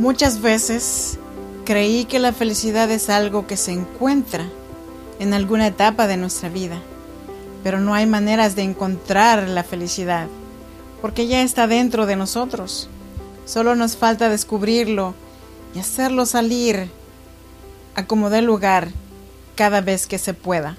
Muchas veces creí que la felicidad es algo que se encuentra en alguna etapa de nuestra vida, pero no hay maneras de encontrar la felicidad, porque ya está dentro de nosotros. Solo nos falta descubrirlo y hacerlo salir a como dé lugar cada vez que se pueda.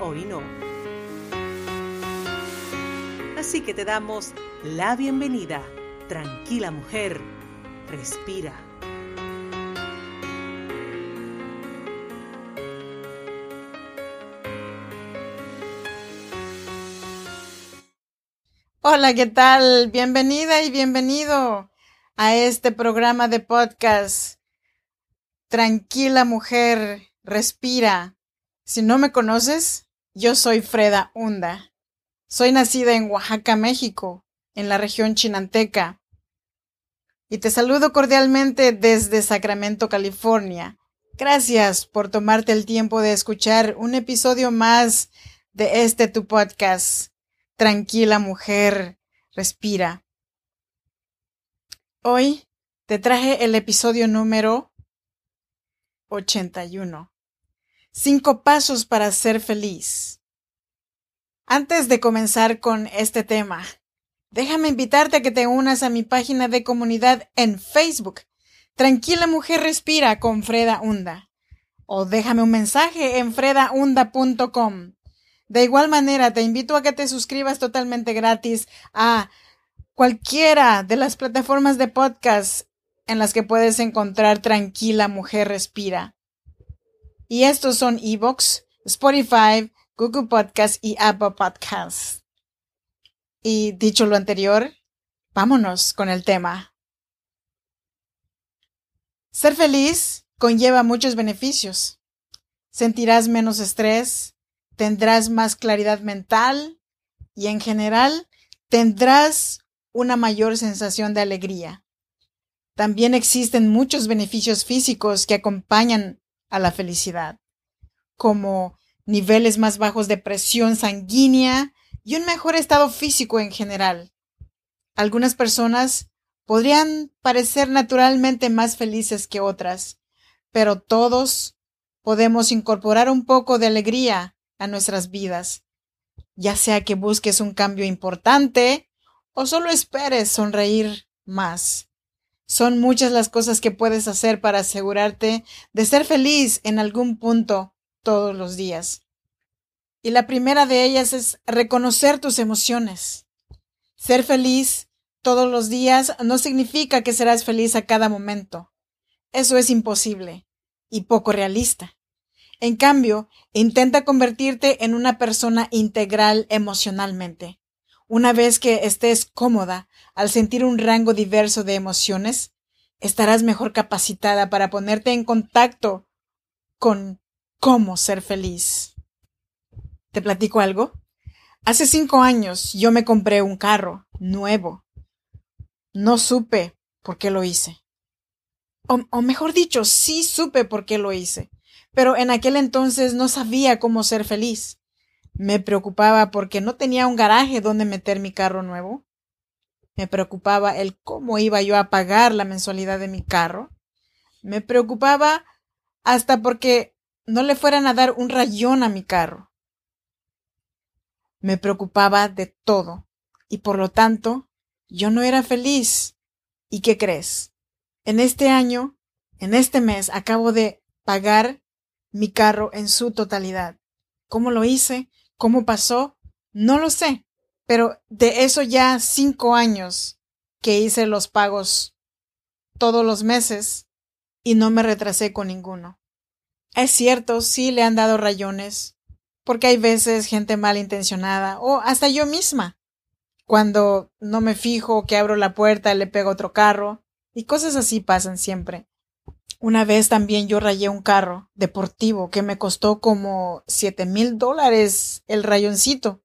hoy no. Así que te damos la bienvenida. Tranquila mujer, respira. Hola, ¿qué tal? Bienvenida y bienvenido a este programa de podcast. Tranquila mujer, respira. Si no me conoces, yo soy Freda Hunda. Soy nacida en Oaxaca, México, en la región chinanteca. Y te saludo cordialmente desde Sacramento, California. Gracias por tomarte el tiempo de escuchar un episodio más de este tu podcast. Tranquila mujer, respira. Hoy te traje el episodio número 81. Cinco pasos para ser feliz. Antes de comenzar con este tema, déjame invitarte a que te unas a mi página de comunidad en Facebook. Tranquila Mujer Respira con Freda Hunda. O déjame un mensaje en fredaunda.com. De igual manera, te invito a que te suscribas totalmente gratis a cualquiera de las plataformas de podcast en las que puedes encontrar Tranquila Mujer Respira. Y estos son Evox, Spotify, Google Podcast y Apple Podcasts. Y dicho lo anterior, vámonos con el tema. Ser feliz conlleva muchos beneficios. Sentirás menos estrés, tendrás más claridad mental y en general tendrás una mayor sensación de alegría. También existen muchos beneficios físicos que acompañan a la felicidad, como niveles más bajos de presión sanguínea y un mejor estado físico en general. Algunas personas podrían parecer naturalmente más felices que otras, pero todos podemos incorporar un poco de alegría a nuestras vidas, ya sea que busques un cambio importante o solo esperes sonreír más. Son muchas las cosas que puedes hacer para asegurarte de ser feliz en algún punto todos los días. Y la primera de ellas es reconocer tus emociones. Ser feliz todos los días no significa que serás feliz a cada momento. Eso es imposible y poco realista. En cambio, intenta convertirte en una persona integral emocionalmente. Una vez que estés cómoda al sentir un rango diverso de emociones, estarás mejor capacitada para ponerte en contacto con cómo ser feliz. ¿Te platico algo? Hace cinco años yo me compré un carro nuevo. No supe por qué lo hice. O, o, mejor dicho, sí supe por qué lo hice, pero en aquel entonces no sabía cómo ser feliz. Me preocupaba porque no tenía un garaje donde meter mi carro nuevo. Me preocupaba el cómo iba yo a pagar la mensualidad de mi carro. Me preocupaba hasta porque no le fueran a dar un rayón a mi carro. Me preocupaba de todo y por lo tanto yo no era feliz. ¿Y qué crees? En este año, en este mes, acabo de pagar mi carro en su totalidad. ¿Cómo lo hice? ¿Cómo pasó? No lo sé, pero de eso ya cinco años que hice los pagos todos los meses y no me retrasé con ninguno. Es cierto, sí le han dado rayones, porque hay veces gente malintencionada, o hasta yo misma, cuando no me fijo que abro la puerta le pego otro carro, y cosas así pasan siempre. Una vez también yo rayé un carro deportivo que me costó como siete mil dólares el rayoncito.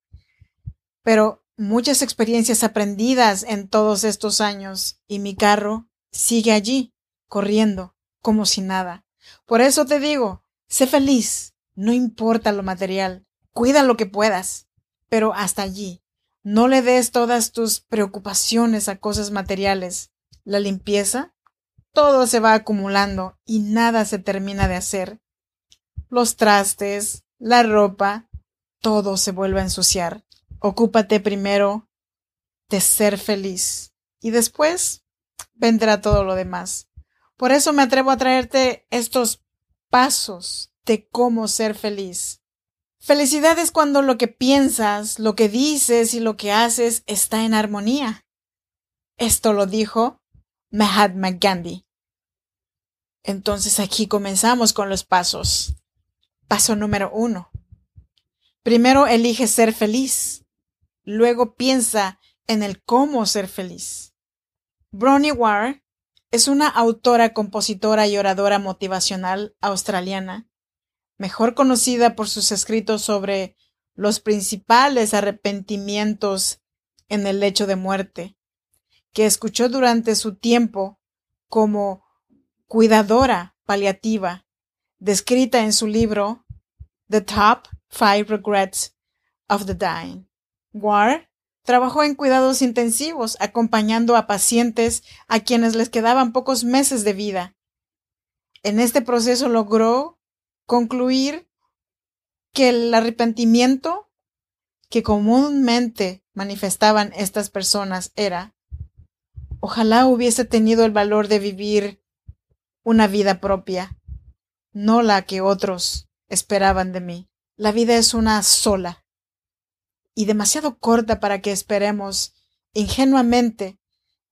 Pero muchas experiencias aprendidas en todos estos años y mi carro sigue allí, corriendo, como si nada. Por eso te digo, sé feliz, no importa lo material, cuida lo que puedas, pero hasta allí. No le des todas tus preocupaciones a cosas materiales. La limpieza, todo se va acumulando y nada se termina de hacer. Los trastes, la ropa, todo se vuelve a ensuciar. Ocúpate primero de ser feliz y después vendrá todo lo demás. Por eso me atrevo a traerte estos pasos de cómo ser feliz. Felicidad es cuando lo que piensas, lo que dices y lo que haces está en armonía. Esto lo dijo Mahatma Gandhi. Entonces aquí comenzamos con los pasos. Paso número uno. Primero elige ser feliz. Luego piensa en el cómo ser feliz. Bronnie Ware es una autora, compositora y oradora motivacional australiana, mejor conocida por sus escritos sobre los principales arrepentimientos en el lecho de muerte, que escuchó durante su tiempo como cuidadora paliativa, descrita en su libro The Top Five Regrets of the Dying. Ware trabajó en cuidados intensivos, acompañando a pacientes a quienes les quedaban pocos meses de vida. En este proceso logró concluir que el arrepentimiento que comúnmente manifestaban estas personas era ojalá hubiese tenido el valor de vivir una vida propia, no la que otros esperaban de mí. La vida es una sola y demasiado corta para que esperemos ingenuamente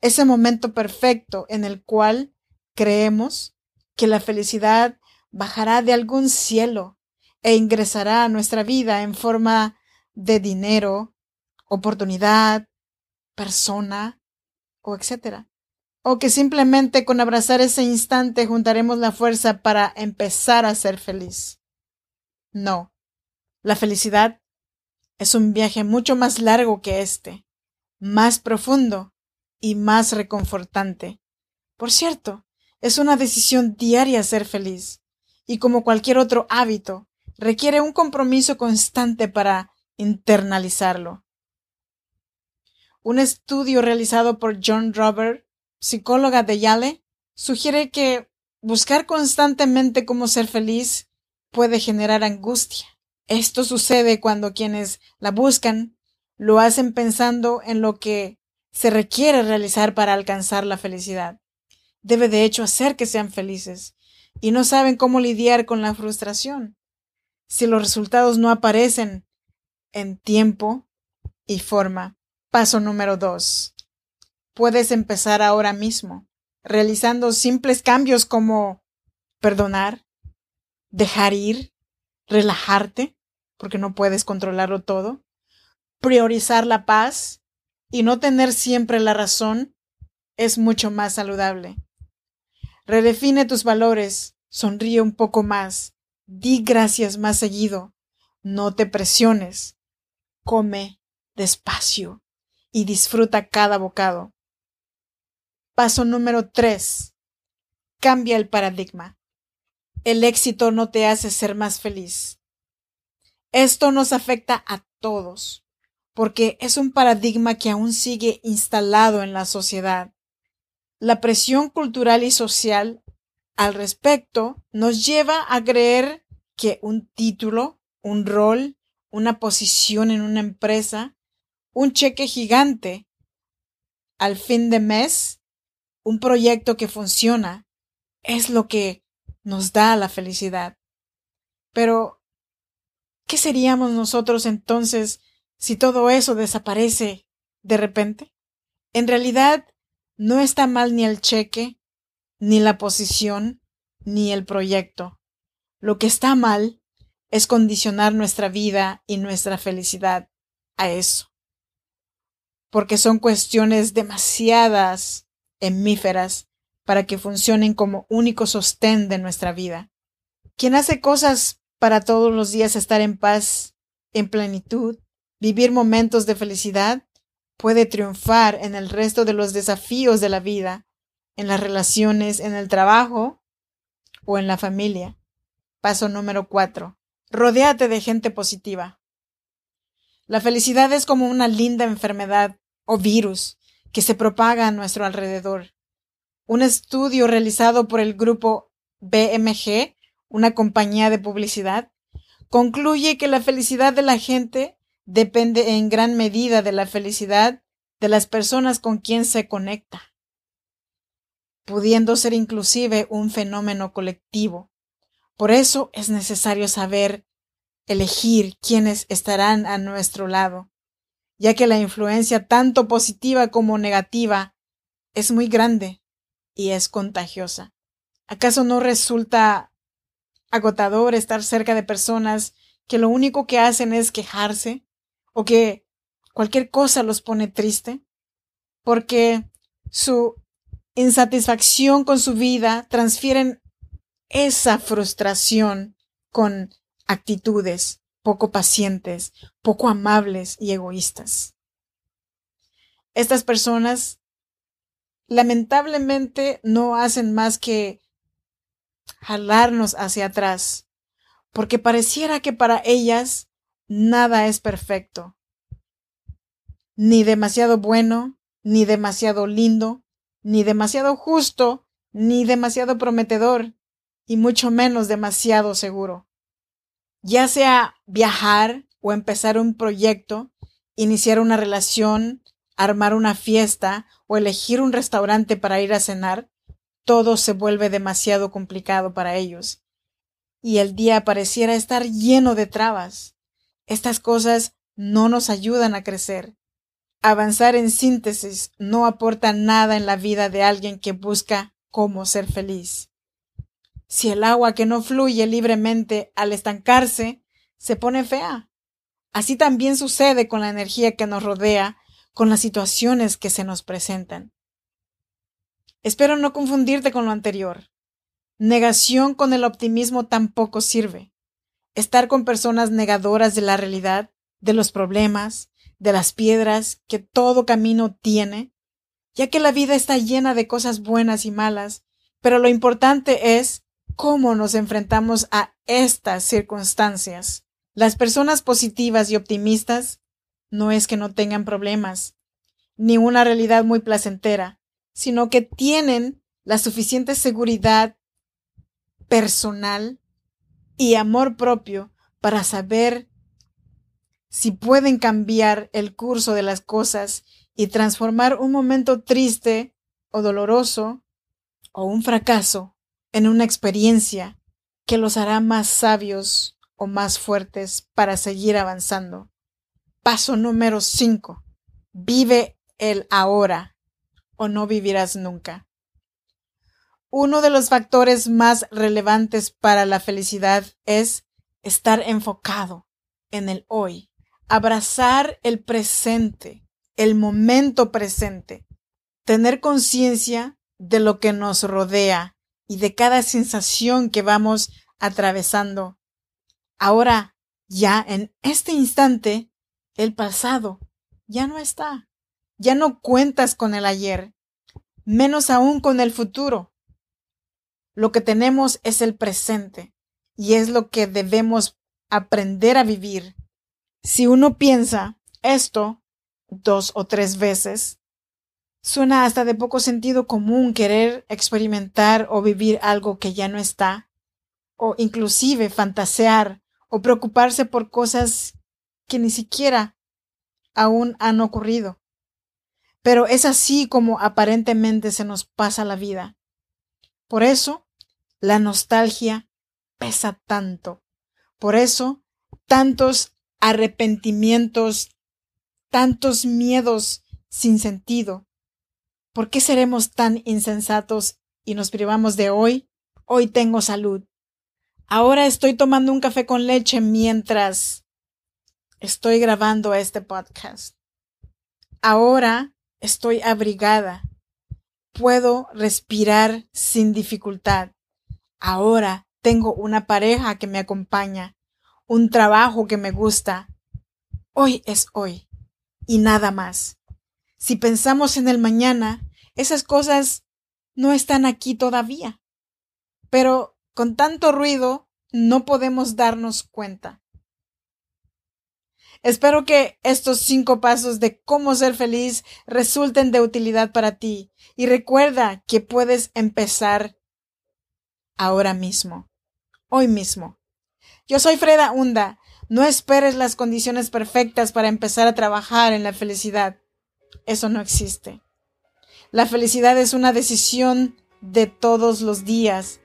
ese momento perfecto en el cual creemos que la felicidad bajará de algún cielo e ingresará a nuestra vida en forma de dinero, oportunidad, persona o etcétera. O que simplemente con abrazar ese instante juntaremos la fuerza para empezar a ser feliz. No. La felicidad es un viaje mucho más largo que este, más profundo y más reconfortante. Por cierto, es una decisión diaria ser feliz, y como cualquier otro hábito, requiere un compromiso constante para internalizarlo. Un estudio realizado por John Robert, psicóloga de Yale, sugiere que buscar constantemente cómo ser feliz puede generar angustia. Esto sucede cuando quienes la buscan lo hacen pensando en lo que se requiere realizar para alcanzar la felicidad. Debe de hecho hacer que sean felices y no saben cómo lidiar con la frustración. Si los resultados no aparecen en tiempo y forma. Paso número dos. Puedes empezar ahora mismo, realizando simples cambios como perdonar, dejar ir, relajarte, porque no puedes controlarlo todo, priorizar la paz y no tener siempre la razón es mucho más saludable. Redefine tus valores, sonríe un poco más, di gracias más seguido, no te presiones, come despacio y disfruta cada bocado. Paso número 3. Cambia el paradigma. El éxito no te hace ser más feliz. Esto nos afecta a todos, porque es un paradigma que aún sigue instalado en la sociedad. La presión cultural y social al respecto nos lleva a creer que un título, un rol, una posición en una empresa, un cheque gigante al fin de mes, un proyecto que funciona, es lo que nos da la felicidad. Pero, ¿qué seríamos nosotros entonces si todo eso desaparece de repente? En realidad, no está mal ni el cheque, ni la posición, ni el proyecto. Lo que está mal es condicionar nuestra vida y nuestra felicidad a eso. Porque son cuestiones demasiadas para que funcionen como único sostén de nuestra vida. Quien hace cosas para todos los días estar en paz, en plenitud, vivir momentos de felicidad, puede triunfar en el resto de los desafíos de la vida, en las relaciones, en el trabajo o en la familia. Paso número cuatro. Rodéate de gente positiva. La felicidad es como una linda enfermedad o virus que se propaga a nuestro alrededor. Un estudio realizado por el grupo BMG, una compañía de publicidad, concluye que la felicidad de la gente depende en gran medida de la felicidad de las personas con quien se conecta, pudiendo ser inclusive un fenómeno colectivo. Por eso es necesario saber elegir quiénes estarán a nuestro lado, ya que la influencia tanto positiva como negativa es muy grande y es contagiosa. ¿Acaso no resulta agotador estar cerca de personas que lo único que hacen es quejarse o que cualquier cosa los pone triste? Porque su insatisfacción con su vida transfieren esa frustración con actitudes poco pacientes, poco amables y egoístas. Estas personas lamentablemente no hacen más que jalarnos hacia atrás, porque pareciera que para ellas nada es perfecto, ni demasiado bueno, ni demasiado lindo, ni demasiado justo, ni demasiado prometedor, y mucho menos demasiado seguro. Ya sea viajar o empezar un proyecto, iniciar una relación, armar una fiesta o elegir un restaurante para ir a cenar, todo se vuelve demasiado complicado para ellos. Y el día pareciera estar lleno de trabas. Estas cosas no nos ayudan a crecer. Avanzar en síntesis no aporta nada en la vida de alguien que busca cómo ser feliz. Si el agua que no fluye libremente al estancarse se pone fea. Así también sucede con la energía que nos rodea, con las situaciones que se nos presentan. Espero no confundirte con lo anterior. Negación con el optimismo tampoco sirve. Estar con personas negadoras de la realidad, de los problemas, de las piedras que todo camino tiene, ya que la vida está llena de cosas buenas y malas, pero lo importante es cómo nos enfrentamos a estas circunstancias. Las personas positivas y optimistas no es que no tengan problemas, ni una realidad muy placentera, sino que tienen la suficiente seguridad personal y amor propio para saber si pueden cambiar el curso de las cosas y transformar un momento triste o doloroso o un fracaso en una experiencia que los hará más sabios o más fuertes para seguir avanzando. Paso número 5. Vive el ahora o no vivirás nunca. Uno de los factores más relevantes para la felicidad es estar enfocado en el hoy, abrazar el presente, el momento presente, tener conciencia de lo que nos rodea y de cada sensación que vamos atravesando. Ahora, ya en este instante, el pasado ya no está. Ya no cuentas con el ayer, menos aún con el futuro. Lo que tenemos es el presente y es lo que debemos aprender a vivir. Si uno piensa esto dos o tres veces, Suena hasta de poco sentido común querer experimentar o vivir algo que ya no está, o inclusive fantasear o preocuparse por cosas que ni siquiera aún han ocurrido. Pero es así como aparentemente se nos pasa la vida. Por eso, la nostalgia pesa tanto. Por eso, tantos arrepentimientos, tantos miedos sin sentido, ¿Por qué seremos tan insensatos y nos privamos de hoy? Hoy tengo salud. Ahora estoy tomando un café con leche mientras estoy grabando este podcast. Ahora estoy abrigada. Puedo respirar sin dificultad. Ahora tengo una pareja que me acompaña, un trabajo que me gusta. Hoy es hoy y nada más. Si pensamos en el mañana, esas cosas no están aquí todavía. Pero con tanto ruido no podemos darnos cuenta. Espero que estos cinco pasos de cómo ser feliz resulten de utilidad para ti y recuerda que puedes empezar ahora mismo, hoy mismo. Yo soy Freda Hunda. No esperes las condiciones perfectas para empezar a trabajar en la felicidad. Eso no existe. La felicidad es una decisión de todos los días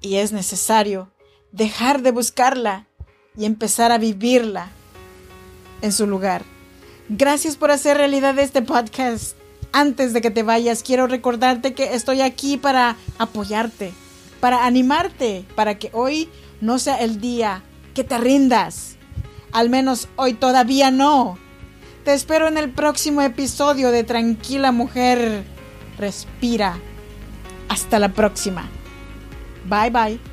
y es necesario dejar de buscarla y empezar a vivirla en su lugar. Gracias por hacer realidad este podcast. Antes de que te vayas, quiero recordarte que estoy aquí para apoyarte, para animarte, para que hoy no sea el día que te rindas. Al menos hoy todavía no. Te espero en el próximo episodio de Tranquila Mujer. Respira. Hasta la próxima. Bye bye.